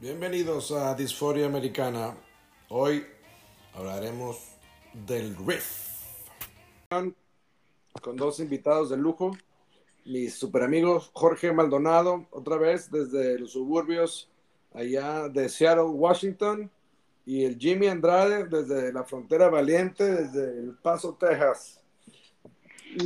Bienvenidos a Disforia Americana. Hoy hablaremos del riff. Con dos invitados de lujo, mis super amigos Jorge Maldonado, otra vez desde los suburbios allá de Seattle, Washington, y el Jimmy Andrade desde la frontera valiente, desde El Paso, Texas.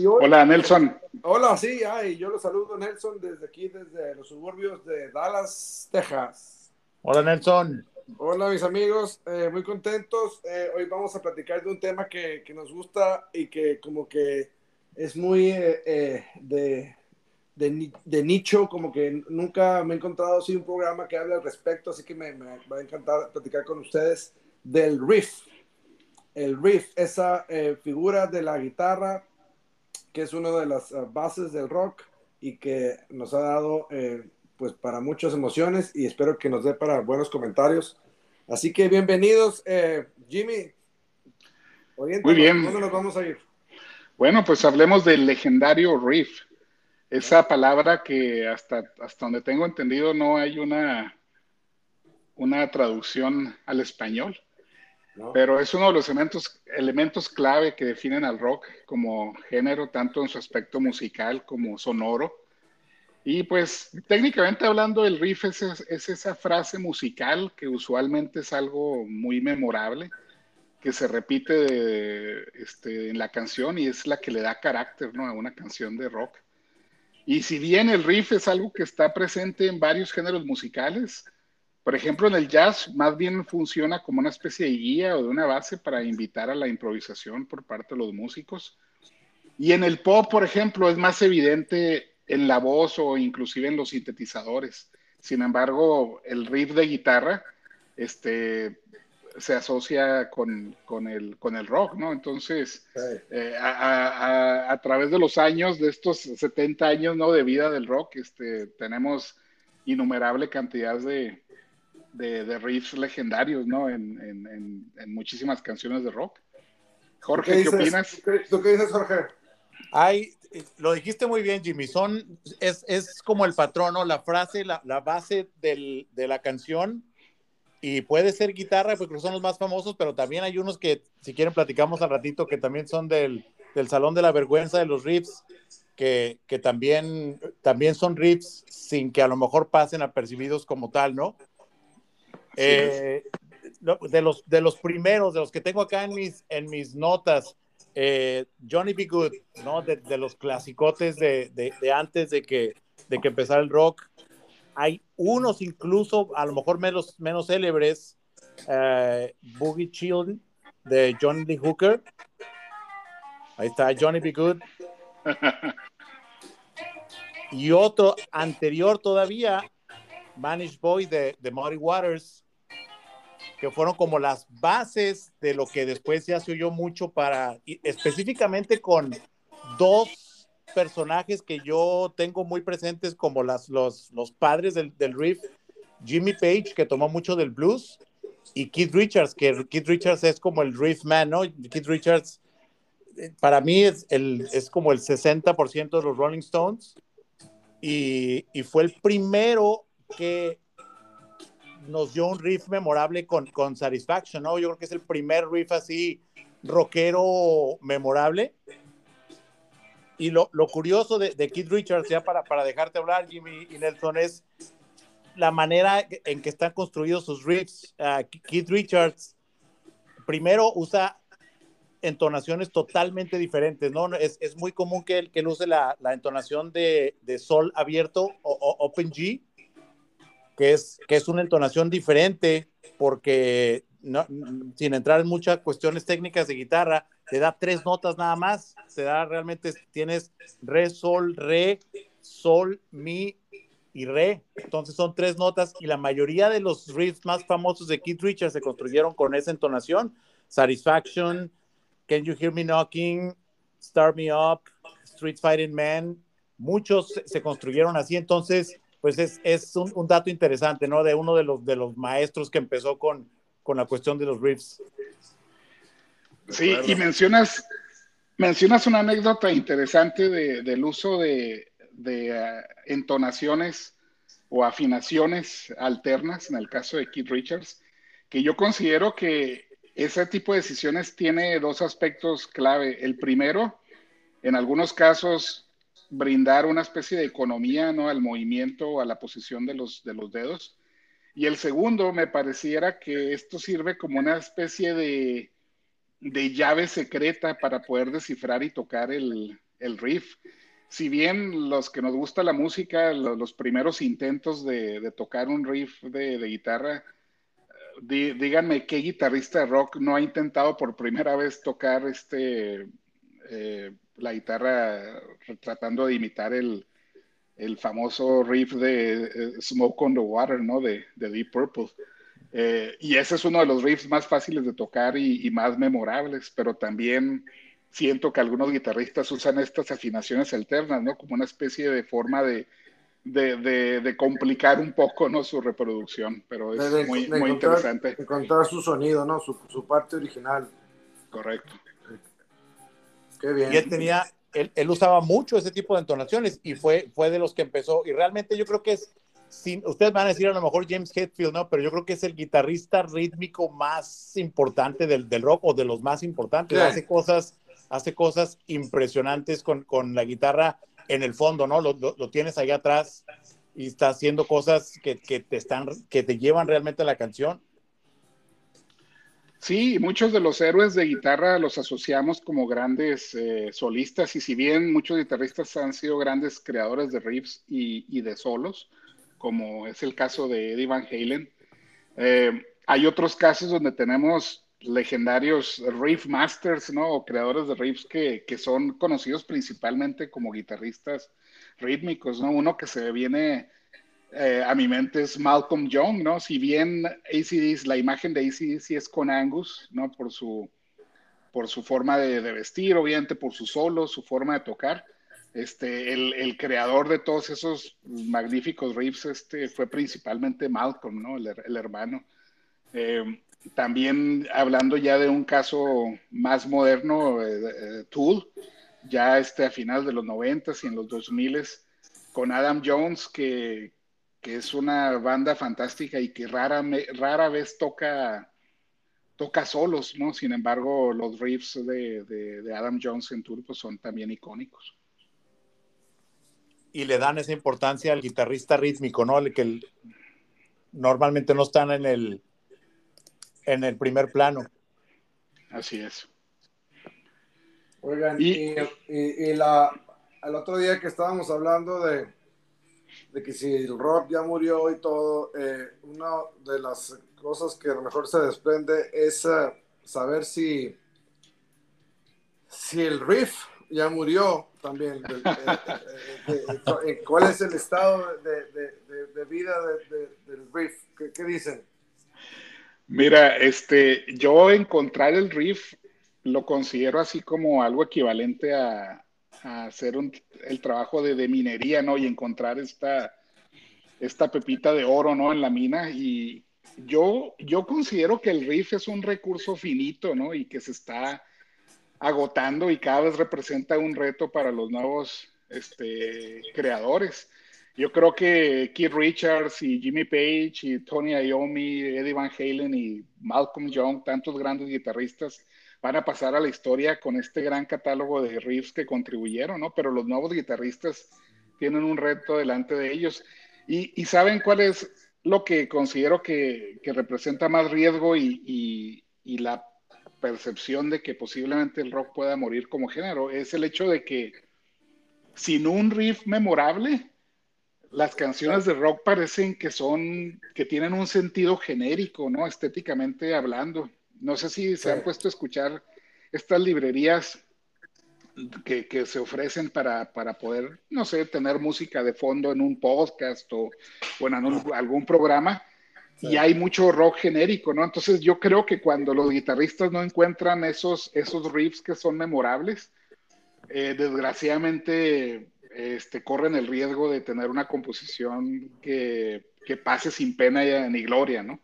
Hola, Nelson. Hola, sí, ay, yo los saludo, Nelson, desde aquí, desde los suburbios de Dallas, Texas. Hola, Nelson. Hola, mis amigos, eh, muy contentos. Eh, hoy vamos a platicar de un tema que, que, nos gusta y que como que es muy eh, de, de, de, nicho, como que nunca me he encontrado así un programa que hable al respecto, así que me, me va a encantar platicar con ustedes del riff. El riff, esa figura de la guitarra que es una de las uh, bases del rock y que nos ha dado eh, pues para muchas emociones y espero que nos dé para buenos comentarios. Así que bienvenidos, eh, Jimmy. Muy bien. ¿Dónde nos vamos a ir? Bueno, pues hablemos del legendario riff. Esa palabra que hasta, hasta donde tengo entendido no hay una, una traducción al español. Pero es uno de los elementos, elementos clave que definen al rock como género, tanto en su aspecto musical como sonoro. Y pues técnicamente hablando, el riff es, es, esa frase musical que usualmente es algo muy memorable, que se repite este, en la canción y es la que le da carácter ¿no? a una canción de rock. Y si bien el riff es algo que está presente en varios géneros musicales, por ejemplo, en el jazz más bien funciona como una especie de guía o de una base para invitar a la improvisación por parte de los músicos. Y en el pop, por ejemplo, es más evidente en la voz o inclusive en los sintetizadores. Sin embargo, el riff de guitarra este, se asocia con, con, el, con el rock, ¿no? Entonces, eh, a, a, a, través de los años, de estos 70 años ¿no? de vida del rock, este, tenemos innumerable cantidad de, de, de riffs legendarios, ¿no? En, en, en, muchísimas canciones de rock. Jorge, ¿qué, opinas? ¿Tú qué dices, Jorge? Ay, lo dijiste muy bien, Jimmy. Son, es, es como el patrón, ¿no? La frase, la, la base del, de la canción. Y puede ser guitarra, porque son los más famosos, pero también hay unos que, si quieren, platicamos al ratito, que también son del, del Salón de la Vergüenza de los riffs, que, que también, también son riffs sin que a lo mejor pasen apercibidos como tal, ¿no? Eh, de, los, de los primeros, de los que tengo acá en mis, en mis notas, eh, Johnny B. Good, ¿no? De, de los clasicotes de, de, antes de que, de que empezara el rock. Hay unos incluso, a lo mejor menos, menos célebres, eh, Boogie Chill de Johnny Lee Hooker. Ahí está Johnny B. Good. Y otro anterior todavía, Manish Boy de, de Muddy Waters, que fueron como las bases de lo que después ya se oyó mucho para, específicamente con dos personajes que yo tengo muy presentes como las, los, los padres del, del riff, Jimmy Page, que tomó mucho del blues, y Keith Richards, que Keith Richards es como el riff man, ¿no? Keith Richards, eh, para mí es, el, es como el 60% de los Rolling Stones, y, y fue el primero que nos dio un riff memorable con, con Satisfaction, ¿no? Yo creo que es el primer riff así rockero memorable. Y lo, lo curioso de, de, Keith Richards, ya para, para dejarte hablar, Jimmy y Nelson, es la manera en que están construidos sus riffs. Uh, Keith Richards primero usa entonaciones totalmente diferentes, ¿no? Es, es muy común que él, que él use la, la entonación de, de, sol abierto o, o open G, que es, que es una entonación diferente porque no, sin entrar en muchas cuestiones técnicas de guitarra, te da tres notas nada más, te da realmente, tienes re, sol, re, sol, mi y re, entonces son tres notas y la mayoría de los riffs más famosos de Keith Richards se construyeron con esa entonación, Satisfaction, Can You Hear Me Knocking, Start Me Up, Street Fighting Man, muchos se construyeron así, entonces pues es, es un, un, dato interesante, ¿no? De uno de los, de los maestros que empezó con, con la cuestión de los riffs. Sí, y mencionas, mencionas una anécdota interesante de, del uso de, de uh, entonaciones o afinaciones alternas, en el caso de Keith Richards, que yo considero que ese tipo de decisiones tiene dos aspectos clave. El primero, en algunos casos, brindar una especie de economía ¿no? al movimiento o a la posición de los, de los dedos. Y el segundo, me pareciera que esto sirve como una especie de, de llave secreta para poder descifrar y tocar el, el riff. Si bien los que nos gusta la música, los, primeros intentos de, tocar un riff de, guitarra, díganme qué guitarrista de rock no ha intentado por primera vez tocar este eh, la guitarra tratando de imitar el, famoso riff de eh, Smoke on the Water, ¿no? De, Deep Purple. Eh, y ese es uno de los riffs más fáciles de tocar y, más memorables, pero también siento que algunos guitarristas usan estas afinaciones alternas, ¿no? Como una especie de forma de, de, complicar un poco, ¿no? Su reproducción, pero es muy, muy interesante. Encontrar su sonido, ¿no? Su, su parte original. Correcto. Y él tenía, él, él, usaba mucho ese tipo de entonaciones y fue, fue de los que empezó. Y realmente yo creo que es, sin, ustedes van a decir a lo mejor James Hetfield, ¿no? Pero yo creo que es el guitarrista rítmico más importante del, del rock o de los más importantes. Hace cosas, hace cosas impresionantes con, con la guitarra en el fondo, ¿no? Lo, lo, tienes ahí atrás y está haciendo cosas que, que, te están, que te llevan realmente a la canción. Sí, muchos de los héroes de guitarra los asociamos como grandes eh, solistas y si bien muchos guitarristas han sido grandes creadores de riffs y, de solos, como es el caso de Eddie Van Halen, eh, hay otros casos donde tenemos legendarios riff masters, ¿no? O creadores de riffs que, que son conocidos principalmente como guitarristas rítmicos, ¿no? Uno que se viene eh, a mi mente es Malcolm Young, ¿no? Si bien ACDC, la imagen de ACDC es con Angus, ¿no? Por su, por su forma de, vestir, obviamente por su solo, su forma de tocar. Este, el, creador de todos esos magníficos riffs este, fue principalmente Malcolm, ¿no? El, hermano. Eh, también hablando ya de un caso más moderno, eh, Tool, ya este, a finales de los 90 y en los 2000 con Adam Jones, que, que es una banda fantástica y que rara, rara vez toca, toca solos, ¿no? Sin embargo, los riffs de, Adam Jones en Turbo son también icónicos. Y le dan esa importancia al guitarrista rítmico, ¿no? El que normalmente no están en el, en el primer plano. Así es. Oigan, y, y la, el otro día que estábamos hablando de, de que si el rock ya murió y todo, eh, una de las cosas que a lo mejor se desprende es eh, saber si, si el riff ya murió también. Eh, ¿Cuál es el estado de, vida del riff? ¿Qué, dicen? Mira, este, yo encontrar el riff lo considero así como algo equivalente a, hacer el trabajo de, minería, ¿no? Y encontrar esta, esta pepita de oro, ¿no? En la mina. Y yo, yo considero que el riff es un recurso finito, ¿no? Y que se está agotando y cada vez representa un reto para los nuevos este, creadores. Yo creo que Keith Richards y Jimmy Page y Tony Iommi, Eddie Van Halen y Malcolm Young, tantos grandes guitarristas, van a pasar a la historia con este gran catálogo de riffs que contribuyeron, ¿no? Pero los nuevos guitarristas tienen un reto delante de ellos. Y, saben cuál es lo que considero que, representa más riesgo y, la percepción de que posiblemente el rock pueda morir como género, es el hecho de que sin un riff memorable, las canciones de rock parecen que son, que tienen un sentido genérico, ¿no? Estéticamente hablando. No sé si se han puesto a escuchar estas librerías que, se ofrecen para, poder, no sé, tener música de fondo en un podcast o, en algún programa. Y hay mucho rock genérico, ¿no? Entonces yo creo que cuando los guitarristas no encuentran esos, esos riffs que son memorables, eh, desgraciadamente este, corren el riesgo de tener una composición que, que pase sin pena ni gloria, ¿no?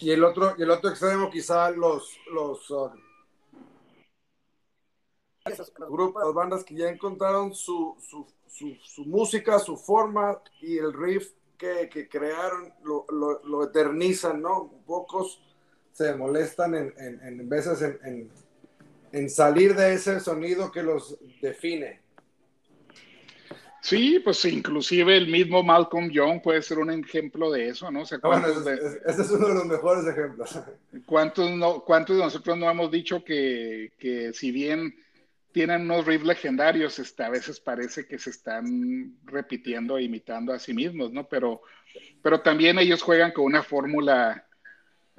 Y el otro, y el otro extremo, quizá los, los uh, grupos, las bandas que ya encontraron su, su, su, música, su forma y el riff que, que crearon lo, lo, lo, eternizan, ¿no? Pocos se molestan en, en, en veces en, en, salir de ese sonido que los define. Sí, pues inclusive el mismo Malcolm Young puede ser un ejemplo de eso, ¿no? O sea, bueno, ese, ese, es uno de los mejores ejemplos. ¿Cuántos, no, cuántos de nosotros no hemos dicho que, que si bien tienen unos riffs legendarios, este, a veces parece que se están repitiendo e imitando a sí mismos, ¿no? Pero, pero también ellos juegan con una fórmula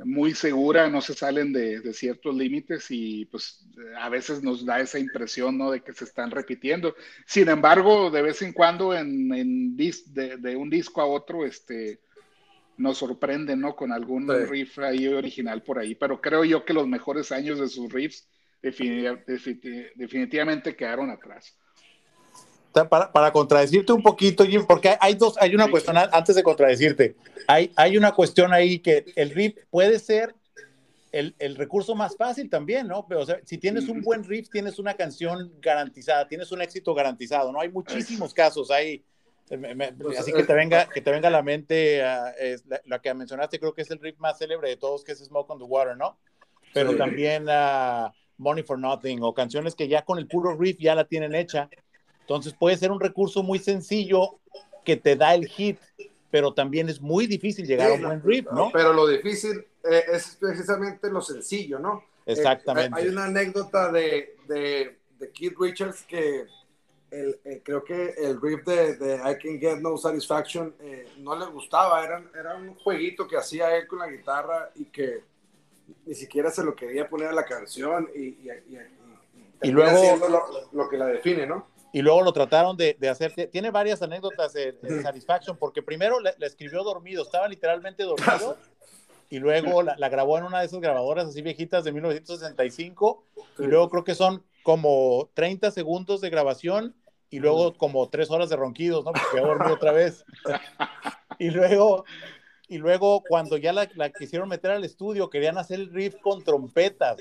muy segura, no se salen de, de, ciertos límites y pues a veces nos da esa impresión, ¿no? De que se están repitiendo. Sin embargo, de vez en cuando en, en dis, de, de, un disco a otro, este, nos sorprenden, ¿no? Con algún sí. riff ahí original por ahí, pero creo yo que los mejores años de sus riffs definitivamente quedaron atrás. Para, para, contradecirte un poquito, Jim, porque hay dos, hay una cuestión antes de contradecirte, hay, hay una cuestión ahí que el riff puede ser el, el recurso más fácil también, ¿no? Pero o sea, si tienes un buen riff, tienes una canción garantizada, tienes un éxito garantizado, ¿no? Hay muchísimos casos ahí. Pues, así que te venga, que te venga a la mente uh, es la, la, que mencionaste, creo que es el riff más célebre de todos, que es Smoke on the Water, ¿no? Pero sí. también uh, Money for Nothing o canciones que ya con el puro riff ya la tienen hecha. Entonces puede ser un recurso muy sencillo que te da el hit, pero también es muy difícil llegar sí, a un buen riff, ¿no? Pero lo difícil eh, es precisamente lo sencillo, ¿no? Exactamente. Eh, hay una anécdota de, de, de Keith Richards que el, eh, creo que el riff de, de, I Can Get No Satisfaction eh, no le gustaba, era, era un jueguito que hacía él con la guitarra y que ni siquiera se lo quería poner a la canción y, y, y, y luego lo, lo, que la define, ¿no? Y luego lo trataron de, de hacer, tiene varias anécdotas de, de Satisfaction, porque primero la, escribió dormido, estaba literalmente dormido, y luego la, la, grabó en una de esas grabadoras así viejitas de 1965, sí. y luego creo que son como 30 segundos de grabación, y luego como tres horas de ronquidos, ¿no? Porque dormido otra vez. y luego y luego cuando ya la, la, quisieron meter al estudio, querían hacer el riff con trompetas.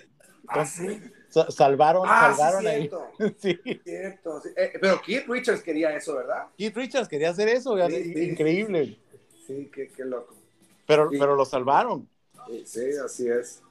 ¿Ah, sí? Salvaron, ah, salvaron sí, ahí. sí. Cierto, sí. Eh, pero Keith Richards quería eso, ¿verdad? Keith Richards quería hacer eso, increíble. Sí, qué, qué loco. Pero, pero lo salvaron. Sí, así es.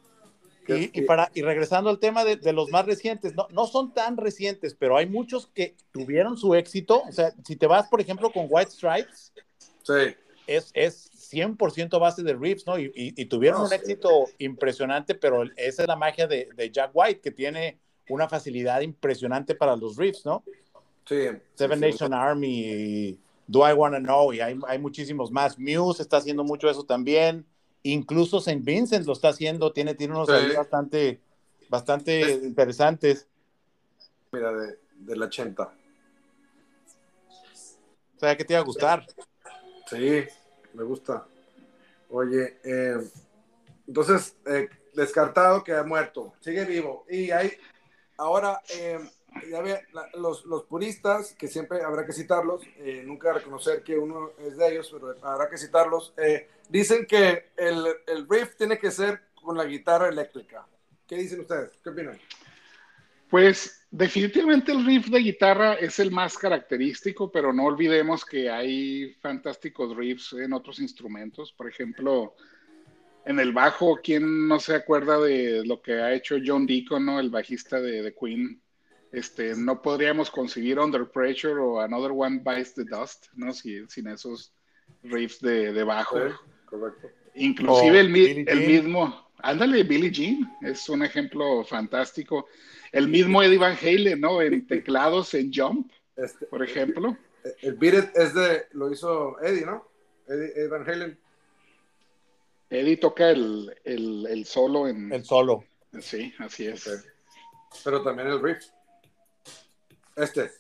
Y, y, para, y regresando al tema de, de, los más recientes, no, no son tan recientes, pero hay muchos que tuvieron su éxito. O sea, si te vas, por ejemplo, con White Stripes, sí. es, es 100% base de riffs, ¿no? Y, y, y tuvieron un éxito sí. impresionante, pero esa es la magia de, de, Jack White, que tiene una facilidad impresionante para los riffs, ¿no? Sí. Seven sí, Nation Army, Do I Wanna Know, y hay, hay, muchísimos más. Muse está haciendo mucho eso también. Incluso St. Vincent lo está haciendo, tiene, tiene unos sí. bastante, bastante es, interesantes. Mira, de, del 80. O sea, que te iba a gustar. Sí, me gusta. Oye, eh, entonces, eh, descartado que ha muerto, sigue vivo. Y hay, ahora, eh, ya ve, los, los, puristas, que siempre habrá que citarlos, eh, nunca reconocer que uno es de ellos, pero habrá que citarlos, eh, dicen que el, el riff tiene que ser con la guitarra eléctrica. ¿Qué dicen ustedes? ¿Qué opinan? Pues definitivamente el riff de guitarra es el más característico, pero no olvidemos que hay fantásticos riffs en otros instrumentos. Por ejemplo, en el bajo, ¿quién no se acuerda de lo que ha hecho John Deacon, ¿no? el bajista de, de Queen? Este, no podríamos conseguir Under Pressure o Another One Bites the Dust, ¿no? Si, sin esos riffs de, de bajo. Sí, correcto. Inclusive oh, el, el mismo, ándale, Billie Jean, es un ejemplo fantástico. El mismo Eddie Van Halen, ¿no? En teclados, en Jump, este, por ejemplo. El, el Beat It es de, lo hizo Eddie, ¿no? Eddie, Eddie Van Halen. Eddie toca el, el, el, solo en... El solo. Sí, así es. Okay. Pero también el riff. Este.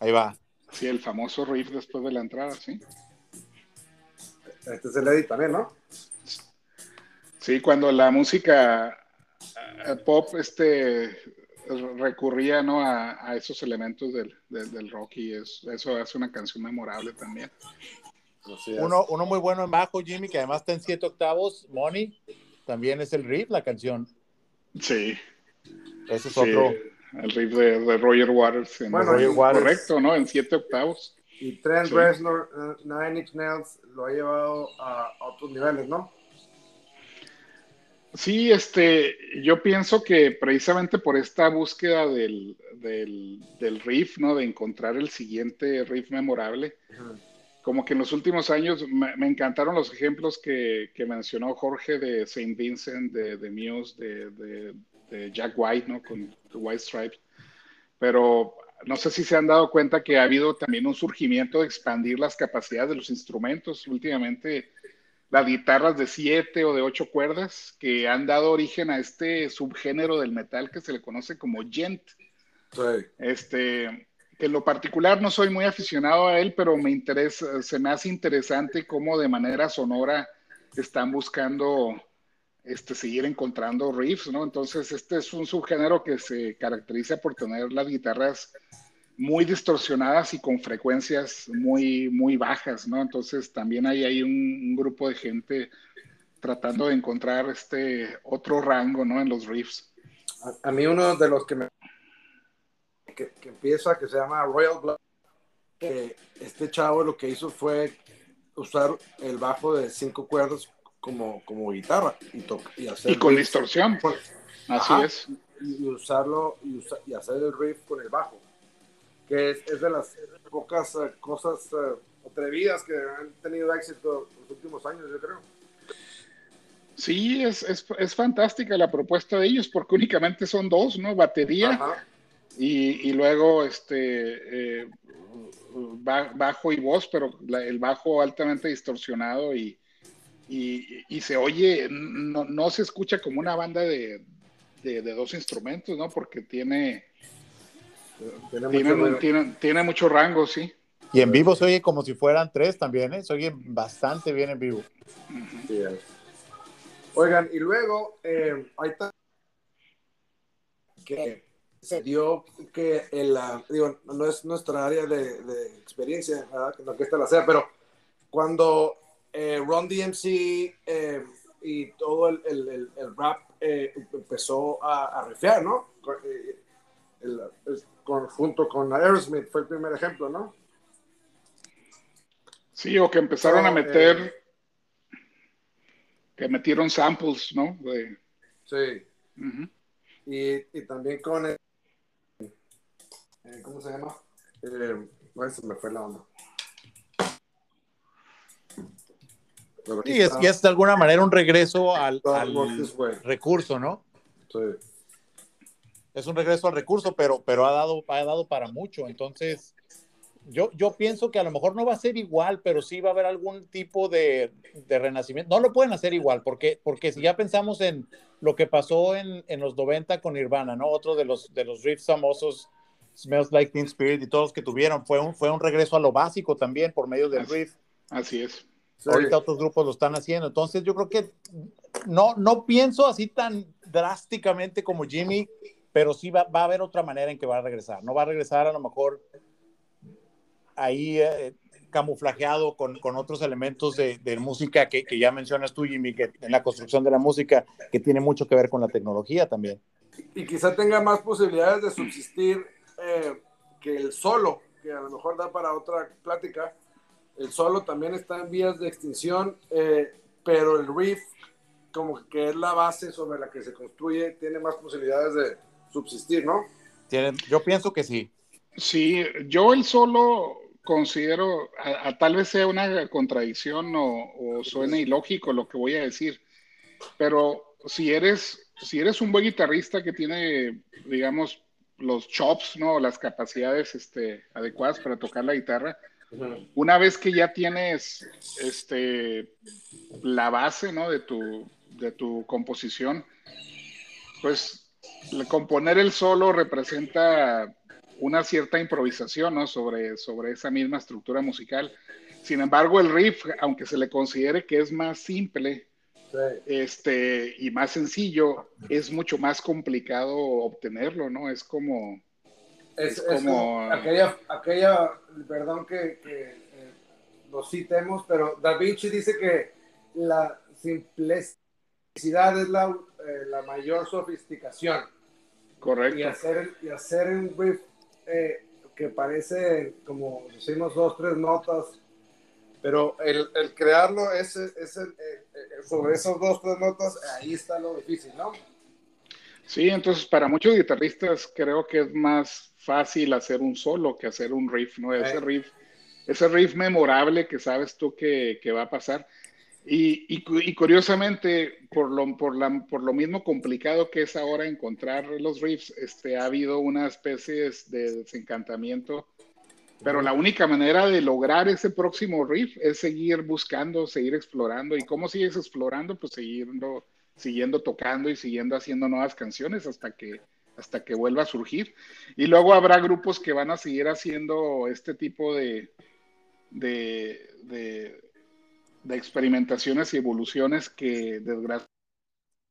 Ahí va. Sí, el famoso riff después de la entrada, sí. Este es el Eddie también, ¿no? Sí, cuando la música eh, pop este, recurría ¿no? a, a esos elementos del, del, del, rock y es, eso hace una canción memorable también. Uno, uno muy bueno en bajo, Jimmy, que además está en siete octavos, Money, también es el riff, la canción. Sí. Ese es sí. otro. el riff de, Roger Waters. En bueno, Roger Waters. Correcto, ¿no? En siete octavos. Y Trent Reznor, uh, Nine Inch Nails, lo ha llevado a, otros niveles, ¿no? Sí, este, yo pienso que precisamente por esta búsqueda del, del, riff, ¿no? De encontrar el siguiente riff memorable, como que en los últimos años me, encantaron los ejemplos que, que, mencionó Jorge de Saint Vincent, de, de Muse, de, de, Jack White, ¿no? Con White Stripes. Pero no sé si se han dado cuenta que ha habido también un surgimiento de expandir las capacidades de los instrumentos. Últimamente, las guitarras de siete o de ocho cuerdas que han dado origen a este subgénero del metal que se le conoce como gent. Sí. Este, que en lo particular no soy muy aficionado a él, pero me interesa, se me hace interesante cómo de manera sonora están buscando este, seguir encontrando riffs, ¿no? Entonces, este es un subgénero que se caracteriza por tener las guitarras muy distorsionadas y con frecuencias muy, muy bajas, ¿no? Entonces, también hay ahí un, grupo de gente tratando de encontrar este otro rango, ¿no? En los riffs. A, a mí uno de los que me que, empieza, que se llama Royal Blood, que este chavo lo que hizo fue usar el bajo de cinco cuerdas como, como guitarra y, y, hacer y con distorsión. Así es. Y, usarlo y, hacer el riff con el bajo, que es, es de las pocas eh, cosas uh, atrevidas que han tenido éxito en los últimos años, yo creo. Sí, es, es, es, fantástica la propuesta de ellos porque únicamente son dos, ¿no? Batería y, luego, este, eh, bajo y voz, pero el bajo altamente distorsionado y, y, se oye, no, no, se escucha como una banda de, de, dos instrumentos, ¿no? Porque tiene, tiene, mucho, tiene, mucho rango, sí. Y en vivo se oye como si fueran tres también, ¿eh? Se oye bastante bien en vivo. Oigan, y luego, eh, ahí está que se dio que el, digo, no es nuestra área de, experiencia, ¿verdad? que esta la sea, pero cuando eh, Ron DMC eh, y todo el, el, el, rap eh, empezó a, a rifear, ¿no? Con, junto con Aerosmith fue el primer ejemplo, ¿no? Sí, o que empezaron a meter, que metieron samples, ¿no? Sí. y, y, también con eh, ¿cómo se llama? Eh, se me fue la onda. Sí, es, y es de alguna manera un regreso al, recurso, ¿no? Sí. Es un regreso al recurso, pero, pero ha, dado, ha dado para mucho. Entonces, yo, yo pienso que a lo mejor no va a ser igual, pero sí va a haber algún tipo de, de renacimiento. No lo pueden hacer igual, porque, porque si ya pensamos en lo que pasó en, en los 90 con Nirvana, ¿no? Otro de los, de los riffs famosos Smells Like Teen Spirit y todos los que tuvieron. Fue un, fue un regreso a lo básico también por medio del riff. Así es. Ahorita otros grupos lo están haciendo. Entonces yo creo que no, no pienso así tan drásticamente como Jimmy, pero sí va, va a haber otra manera en que va a regresar. No va a regresar a lo mejor ahí eh, camuflajeado con, con, otros elementos de, de música que, que, ya mencionas tú, Jimmy, que en la construcción de la música, que tiene mucho que ver con la tecnología también. Y quizá tenga más posibilidades de subsistir eh, que el solo, que a lo mejor da para otra plática, el solo también está en vías de extinción, eh, pero el riff, como que es la base sobre la que se construye, tiene más posibilidades de subsistir, ¿no? Tienen, yo pienso que sí. Sí, yo el solo considero, a, tal vez sea una contradicción o, o suene ilógico lo que voy a decir, pero si eres, si eres un buen guitarrista que tiene, digamos, los chops, ¿no? Las capacidades este, adecuadas para tocar la guitarra. Una vez que ya tienes este, la base, ¿no? De tu, de tu composición, pues componer el solo representa una cierta improvisación, ¿no? Sobre, sobre esa misma estructura musical. Sin embargo, el riff, aunque se le considere que es más simple, este, y más sencillo, es mucho más complicado obtenerlo, ¿no? Es como... Es, como, aquella, aquella, perdón que, que eh, lo citemos, pero Da Vinci dice que la simplicidad es la, eh, la mayor sofisticación. Correcto. Y hacer, y hacer un riff eh, que parece, como decimos, dos, tres notas, pero el, el crearlo es, es el, eh, eh, sobre esas dos, tres notas, ahí está lo difícil, ¿no? Sí, entonces para muchos guitarristas creo que es más fácil hacer un solo que hacer un riff, ¿no? Ese riff, ese riff memorable que sabes tú que, que va a pasar. Y, y, curiosamente, por lo, por, la, por lo mismo complicado que es ahora encontrar los riffs, este, ha habido una especie de desencantamiento. Pero la única manera de lograr ese próximo riff es seguir buscando, seguir explorando. ¿Y cómo sigues explorando? Pues siguiendo, siguiendo tocando y siguiendo haciendo nuevas canciones hasta que, hasta que vuelva a surgir. Y luego habrá grupos que van a seguir haciendo este tipo de, de, de de experimentaciones y evoluciones que desgraciadamente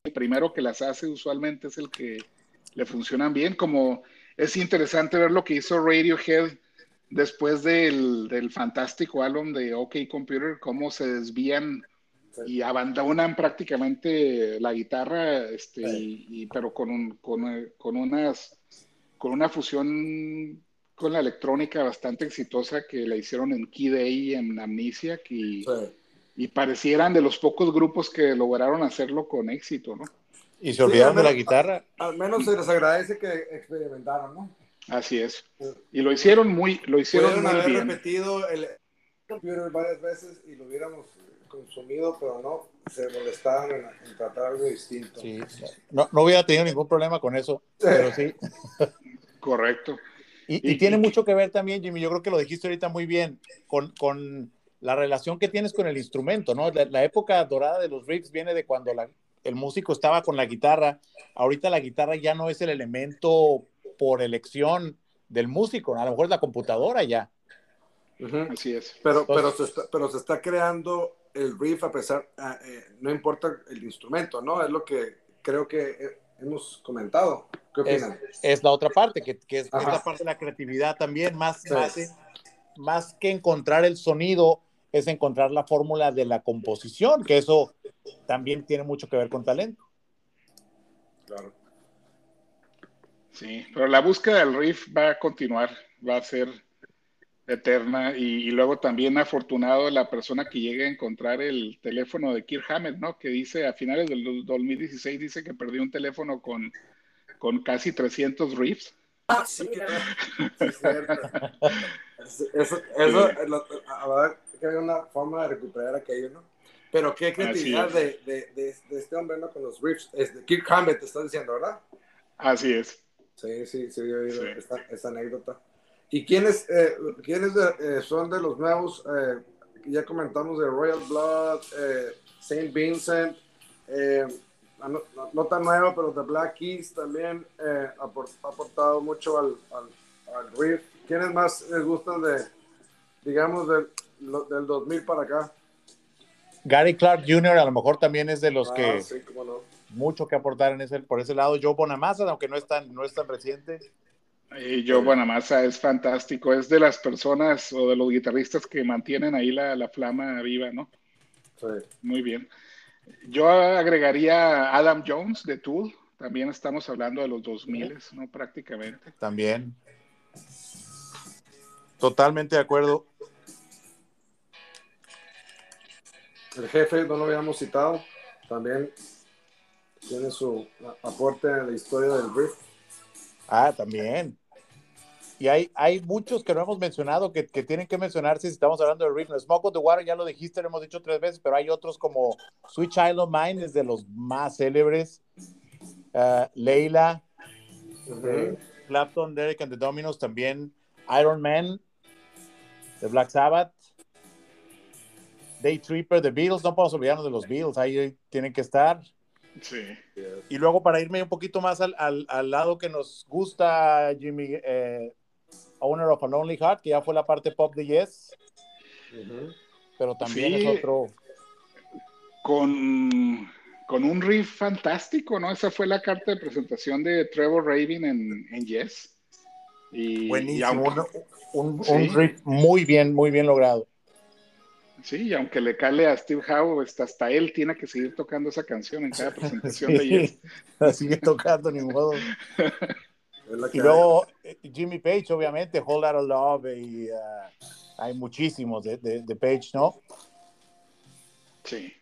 el primero que las hace usualmente es el que le funcionan bien, como es interesante ver lo que hizo Radiohead después del, del fantástico álbum de OK Computer, cómo se desvían y abandonan prácticamente la guitarra, este, y, pero con, un, con, con, unas, con una fusión con la electrónica bastante exitosa que la hicieron en Key Day y en Amnesia, que y parecieran de los pocos grupos que lograron hacerlo con éxito, ¿no? Y se olvidaron de la guitarra. Al, menos se les agradece que experimentaron, ¿no? Así es. Y lo hicieron muy, lo hicieron muy haber bien. repetido el computer varias veces y lo hubiéramos consumido, pero no, se molestaban en, tratar algo distinto. Sí, no, no hubiera tenido ningún problema con eso, pero sí. Correcto. Y, y, tiene mucho que ver también, Jimmy, yo creo que lo dijiste ahorita muy bien, con, con la relación que tienes con el instrumento, ¿no? La, época dorada de los riffs viene de cuando el músico estaba con la guitarra. Ahorita la guitarra ya no es el elemento por elección del músico, a lo mejor es la computadora ya. Así es. Pero, pero, se está, pero se está creando el riff a pesar, ah, eh, no importa el instrumento, ¿no? Es lo que creo que eh, hemos comentado. ¿Qué opinan? Es, la otra parte, que, es, la parte de la creatividad también, más, más, más que encontrar el sonido es encontrar la fórmula de la composición, que eso también tiene mucho que ver con talento. Claro. Sí, pero la búsqueda del riff va a continuar, va a ser eterna y, luego también afortunado la persona que llegue a encontrar el teléfono de Kirk Hammett, ¿no? Que dice a finales del 2016 dice que perdió un teléfono con, con casi 300 riffs. Ah, sí, Eso, eso, que había una forma de recuperar aquello, ¿no? Pero qué creatividad de, de, de, este hombre, ¿no? Con los riffs. Es de Kirk Hammett, te estás diciendo, ¿verdad? Así es. Sí, sí, sí, he oído Esta, esta, anécdota. ¿Y quiénes, eh, ¿quiénes eh, son de los nuevos? Eh, ya comentamos de Royal Blood, eh, Saint Vincent, eh, no, no, tan nuevo, pero The Black Keys también ha aportado mucho al, al, al riff. ¿Quiénes más les gustan de, digamos, del, del 2000 para acá. Gary Clark Jr. a lo mejor también es de los Ah, que sí, cómo no. mucho que aportar en ese, por ese lado. Joe Bonamassa, aunque no es tan, no es tan reciente. Y Joe Bonamassa es fantástico, es de las personas o de los guitarristas que mantienen ahí la, la flama viva, ¿no? Sí. Muy bien. Yo agregaría a Adam Jones de Tool, también estamos hablando de los 2000, ¿no? Prácticamente. También. Totalmente de acuerdo. El jefe, no lo habíamos citado, también tiene su aporte en la historia del riff. Ah, también. Y hay, hay muchos que no hemos mencionado que, que tienen que mencionarse si estamos hablando de riff. Smoke of the Water, ya lo dijiste, lo hemos dicho tres veces, pero hay otros como Sweet Child of Mine, es de los más célebres. Uh, Leila, Ujú. Clapton, Derek and the Dominos también. Iron Man, de Black Sabbath. Day Tripper, The Beatles, no podemos olvidarnos de los Beatles, ahí tienen que estar. Sí. Y luego para irme un poquito más al, al, al lado que nos gusta, Jimmy, eh, Owner of a Lonely Heart, que ya fue la parte pop de Yes, pero también Sí. es otro. Con, con un riff fantástico, ¿no? Esa fue la carta de presentación de Trevor Rabin en, en Yes. Y, y Buenísimo, un, un- Sí. un riff muy bien, muy bien logrado. Sí, y aunque le cale a Steve Howe, hasta él tiene que seguir tocando esa canción en cada presentación de Yes. La sigue tocando, ni modo. y luego eh, Jimmy Page, obviamente, Hold Out of Love, y uh, hay muchísimos de, de, Page, ¿no? Sí.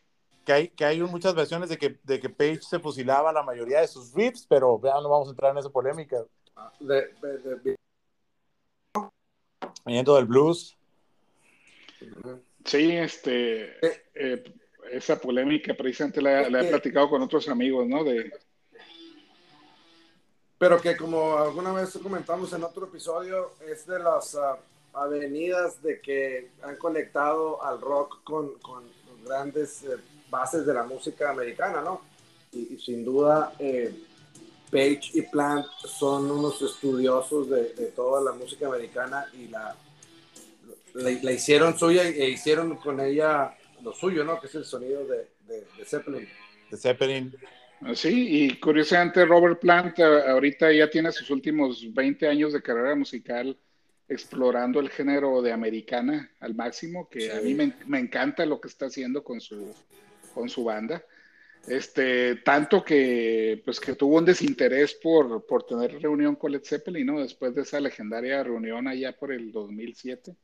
Que hay, que hay muchas versiones de que, de que Page se fusilaba la mayoría de sus riffs, pero ya no vamos a entrar en esa polémica. De, de, Viniendo del blues. Sí, este, eh, esa polémica precisamente la, he platicado con otros amigos, ¿no? De... Pero que como alguna vez comentamos en otro episodio, es de las ah, avenidas de que han conectado al rock con, con grandes eh, bases de la música americana, ¿no? Y, sin duda, eh, Page y Plant son unos estudiosos de, de toda la música americana y la la, hicieron suya e hicieron con ella lo suyo, ¿no? Que es el sonido de, de, Zeppelin. De Zeppelin. Ah, sí, y curiosamente Robert Plant eh, ahorita ya tiene sus últimos 20 años de carrera musical explorando el género de americana al máximo, que a mí me, me, encanta lo que está haciendo con su, con su banda. Este, tanto que, pues, que tuvo un desinterés por, por tener reunión con Led Zeppelin, ¿no? Después de esa legendaria reunión allá por el 2007.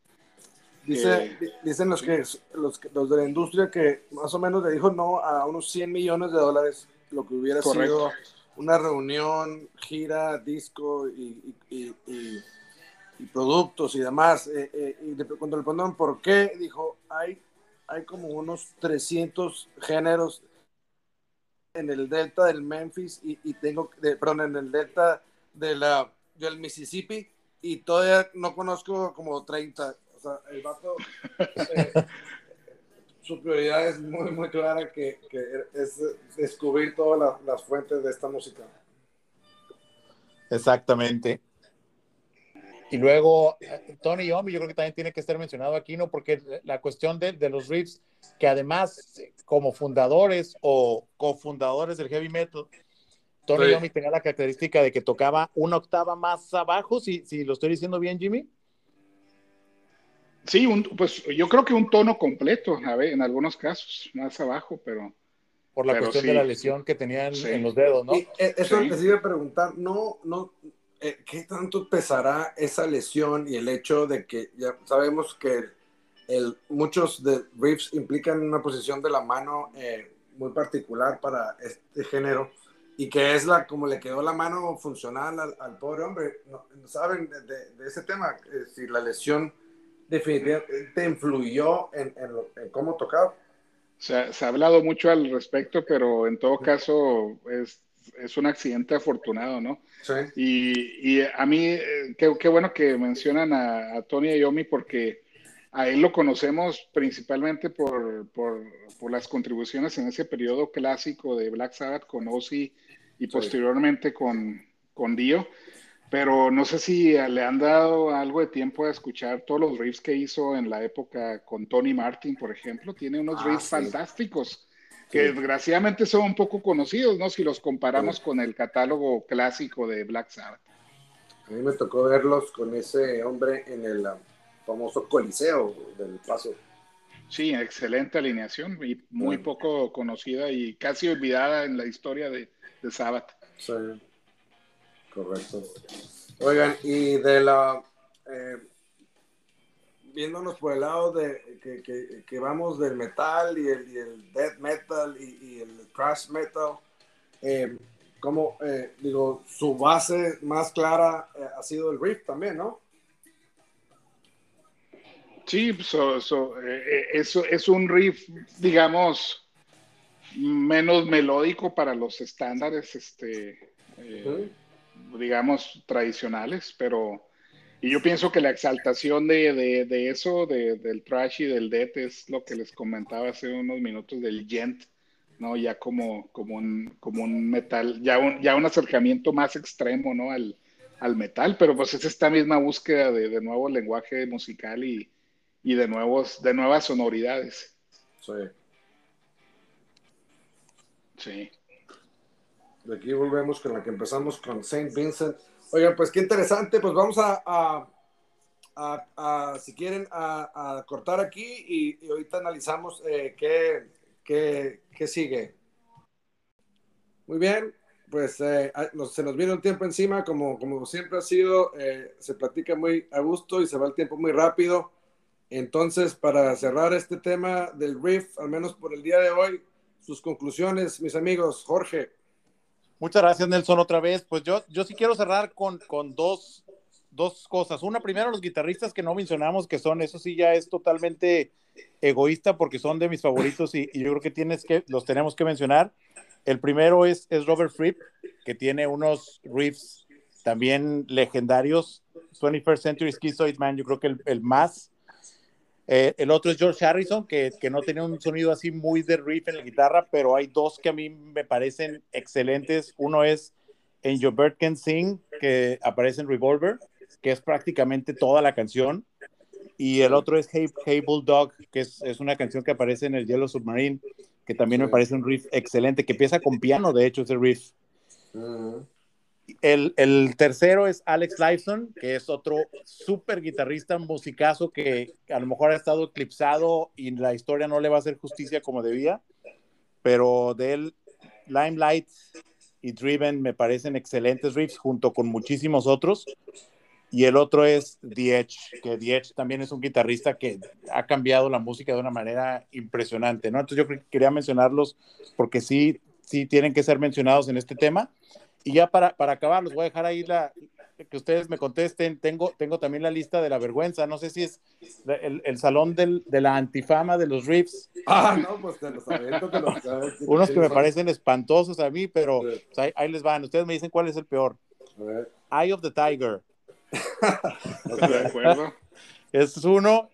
Dice, dicen los que, los los de la industria que más o menos le dijo no a unos 100 millones de dólares, lo que hubiera sido una reunión, gira, disco y, y, productos y demás. Eh, eh, y cuando le preguntaron por qué, dijo, hay, hay como unos 300 géneros en el delta del Memphis y, tengo, de, perdón, en el delta de la, del Mississippi y todavía no conozco como 30 o sea, el vato, eh, su prioridad es muy, muy clara, que, que es descubrir todas las fuentes de esta música. Exactamente. Y luego, Tony Yomi, yo creo que también tiene que estar mencionado aquí, ¿no? Porque la cuestión de, de los riffs, que además, como fundadores o cofundadores del heavy metal, Tony Yomi tenía la característica de que tocaba una octava más abajo, si, si lo estoy diciendo bien, Jimmy. Sí, pues yo creo que un tono completo, a ver, en algunos casos, más abajo, pero... Por la cuestión de la lesión que tenía en, los dedos, ¿no? Eh, eso les iba a preguntar, no, no, eh, ¿qué tanto pesará esa lesión y el hecho de que ya sabemos que el, muchos de riffs implican una posición de la mano eh, muy particular para este género y que es la como le quedó la mano funcional al, pobre hombre? ¿No, ¿Saben de, ese tema? si la lesión definitivamente influyó en, cómo tocar. Se ha, se ha, hablado mucho al respecto, pero en todo caso es, es un accidente afortunado, ¿no? Sí. Y, y a mí, eh, qué, qué, bueno que mencionan a, a Tony Iommi porque a él lo conocemos principalmente por, por, por, las contribuciones en ese periodo clásico de Black Sabbath con Ozzy y posteriormente con, con Dio pero no sé si le han dado algo de tiempo a escuchar todos los riffs que hizo en la época con Tony Martin, por ejemplo. Tiene unos ah, riffs fantásticos que desgraciadamente son un poco conocidos, ¿no? Si los comparamos con el catálogo clásico de Black Sabbath. A mí me tocó verlos con ese hombre en el um, famoso Coliseo del Paso. Sí, excelente alineación y muy poco conocida y casi olvidada en la historia de, de Sabbath. Sí. Correcto. Oigan, y de la. Eh, viéndonos por el lado de que, que, vamos del metal y el, y el death metal y, el thrash metal, eh, como eh, digo, su base más clara eh, ha sido el riff también, ¿no? Sí, so, eso es un riff, digamos, menos melódico para los estándares, este, digamos, tradicionales, pero y yo pienso que la exaltación de, de, eso, de, del trash y del death, es lo que les comentaba hace unos minutos del gent, ¿no? Ya como, como, un, como un metal, ya un, ya un acercamiento más extremo, ¿no? Al, al metal, pero pues es esta misma búsqueda de, de nuevo lenguaje musical y, y, de, nuevos, de nuevas sonoridades. Sí. Sí. De aquí volvemos con la que empezamos con Saint Vincent. Oigan, pues qué interesante, pues vamos a, si quieren, a, cortar aquí y, ahorita analizamos eh, qué, qué, qué, sigue. Muy bien, pues eh, se nos viene un tiempo encima, como, como siempre ha sido, eh, se platica muy a gusto y se va el tiempo muy rápido. Entonces, para cerrar este tema del riff, al menos por el día de hoy, sus conclusiones, mis amigos. Jorge. Muchas gracias, Nelson, otra vez. Pues yo, yo sí quiero cerrar con, con dos, dos cosas. Una, primero, los guitarristas que no mencionamos, que son, eso sí ya es totalmente egoísta porque son de mis favoritos y, y yo creo que, tienes que los tenemos que mencionar. El primero es, es Robert Fripp, que tiene unos riffs también legendarios. 21st Century Schizoid Man, yo creo que el, el más eh, el otro es George Harrison, que, que, no tenía un sonido así muy de riff en la guitarra, pero hay dos que a mí me parecen excelentes. Uno es en Your Bird Can Sing, que aparece en Revolver, que es prácticamente toda la canción. Y el otro es Hey, hey Bulldog, que es, es, una canción que aparece en el Yellow Submarine, que también me parece un riff excelente, que empieza con piano, de hecho, ese riff. El, el, tercero es Alex Lifeson, que es otro súper guitarrista, musicazo que a lo mejor ha estado eclipsado y la historia no le va a hacer justicia como debía, pero de él, Limelight y Driven me parecen excelentes riffs junto con muchísimos otros. Y el otro es The que The también es un guitarrista que ha cambiado la música de una manera impresionante, ¿no? Entonces yo quería mencionarlos porque sí, sí tienen que ser mencionados en este tema. Y ya para, para acabar, los voy a dejar ahí la, que ustedes me contesten. Tengo, tengo también la lista de la vergüenza. No sé si es el, el salón del, de la antifama de los riffs. Ah, no, pues te los te los Unos que me parecen espantosos a mí, pero pues, ahí, les van. Ustedes me dicen cuál es el peor. Eye of the Tiger. de acuerdo. es uno.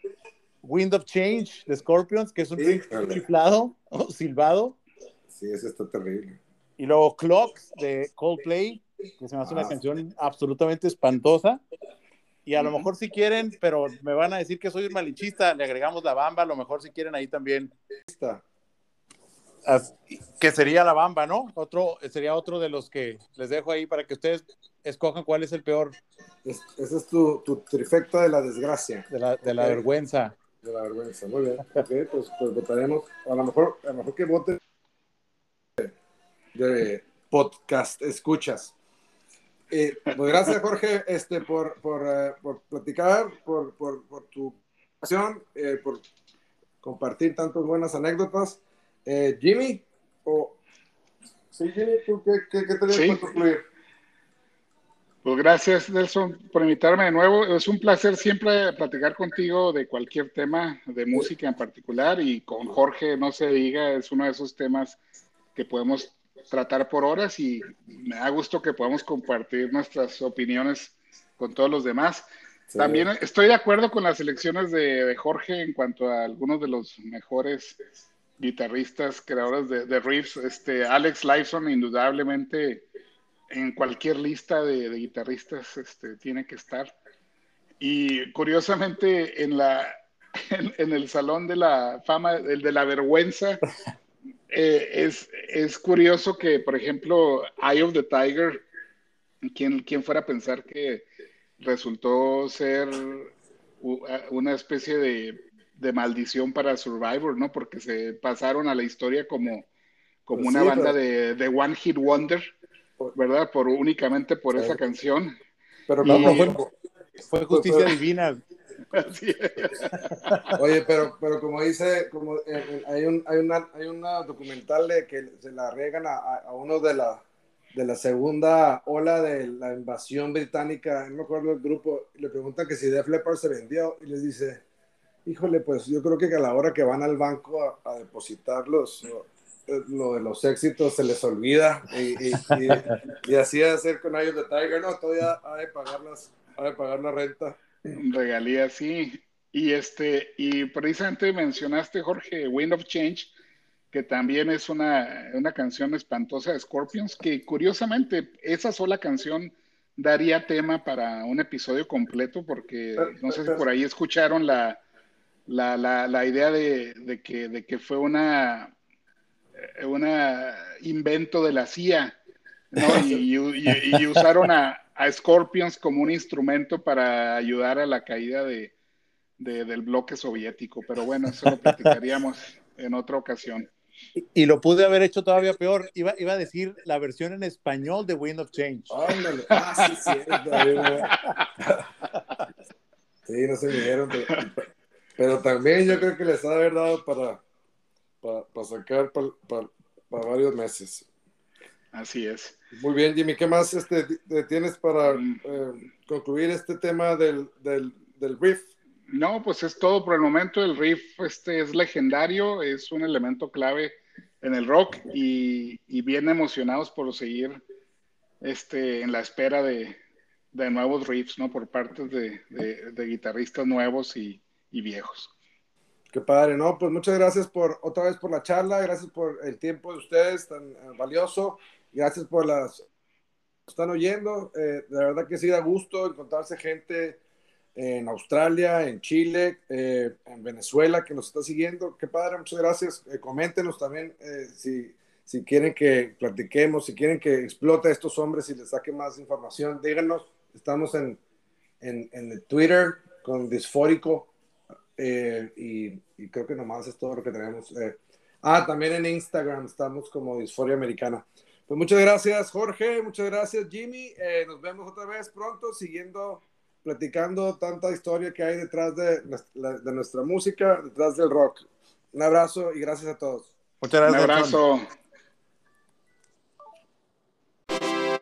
Wind of Change de Scorpions, que es un riff chiflado o silbado. Sí, ese está terrible. Y luego Clocks de Coldplay, que se me hace una ah. canción absolutamente espantosa. Y a lo mejor si quieren, pero me van a decir que soy un malinchista, le agregamos la bamba, a lo mejor si quieren ahí también. Que sería la bamba, ¿no? Otro, sería otro de los que les dejo ahí para que ustedes escojan cuál es el peor. ese es tu, tu, trifecta de la desgracia. De la, de la vergüenza. De la vergüenza, muy bien. Ok, pues, pues votaremos. A lo mejor, a lo mejor que voten de podcast escuchas. Eh, pues gracias, Jorge, este, por, por, eh, por platicar, por, por, por tu pasión, eh, por compartir tantas buenas anécdotas. Eh, Jimmy, o... sí, Jimmy, ¿tú qué, qué, qué tenías sí. concluir? Pues gracias, Nelson, por invitarme de nuevo. Es un placer siempre platicar contigo de cualquier tema de música en particular y con Jorge, no se diga, es uno de esos temas que podemos tratar por horas y me da gusto que podamos compartir nuestras opiniones con todos los demás. También estoy de acuerdo con las elecciones de, Jorge en cuanto a algunos de los mejores guitarristas, creadores de, riffs. Este, Alex Lifeson, indudablemente, en cualquier lista de, guitarristas este, tiene que estar. Y curiosamente, en, la, en, el Salón de la Fama, el de la Vergüenza, eh, es, es, curioso que, por ejemplo, Eye of the Tiger, ¿quién, quién fuera a pensar que resultó ser una especie de, de, maldición para Survivor, ¿no? Porque se pasaron a la historia como, como pues una banda de, de, One Hit Wonder, ¿verdad? Por, únicamente por esa canción. Pero no, fue, fue, justicia divina. Oye, pero, pero como dice, como hay, un, hay, una, hay una documental de que se la regan a, a, uno de la, de la segunda ola de la invasión británica, no me acuerdo el grupo, le preguntan que si Def Leppard se vendió y les dice, híjole, pues yo creo que a la hora que van al banco a, depositar los, lo, de los éxitos se les olvida y, y, y, así de hacer con ellos de Tiger, no, todavía hay de pagar, las, hay de pagar la renta. Regalía, sí. Y este, y precisamente mencionaste, Jorge, Wind of Change, que también es una, una canción espantosa de Scorpions, que curiosamente esa sola canción daría tema para un episodio completo, porque no sé si por ahí escucharon la, la, la, la idea de, de, que, de que fue una, una invento de la CIA y, usaron a, Scorpions como un instrumento para ayudar a la caída de, del bloque soviético. Pero bueno, eso lo platicaríamos en otra ocasión. Y, lo pude haber hecho todavía peor. Iba, iba a decir la versión en español de Wind of Change. Ah, sí, sí, no se me Pero, también yo creo que les ha de haber dado para, para, sacar para, varios meses. Así es. Muy bien, Jimmy. ¿Qué más este, tienes para mm. eh, concluir este tema del, del, del riff? No, pues es todo por el momento. El riff este es legendario, es un elemento clave en el rock y, bien emocionados por seguir este, en la espera de, nuevos riffs, ¿no? Por parte de, guitarristas nuevos y, viejos. Qué padre, ¿no? Pues muchas gracias por otra vez por la charla, gracias por el tiempo de ustedes tan eh, valioso, gracias por las están oyendo. Eh, la verdad que sí da gusto encontrarse gente en Australia, en Chile, eh, en Venezuela, que nos está siguiendo. Qué padre, muchas gracias. Eh, coméntenos también eh, si, si, quieren que platiquemos, si quieren que explote a estos hombres y les saque más información, díganos. Estamos en, en, en Twitter con Disfórico y, y, creo que nomás es todo lo que tenemos. ah, también en Instagram estamos como Disforia Americana. Pues muchas gracias, Jorge. Muchas gracias, Jimmy. nos vemos otra vez pronto siguiendo platicando tanta historia que hay detrás de, de nuestra música, detrás del rock. Un abrazo y gracias a todos. Muchas gracias. Un abrazo.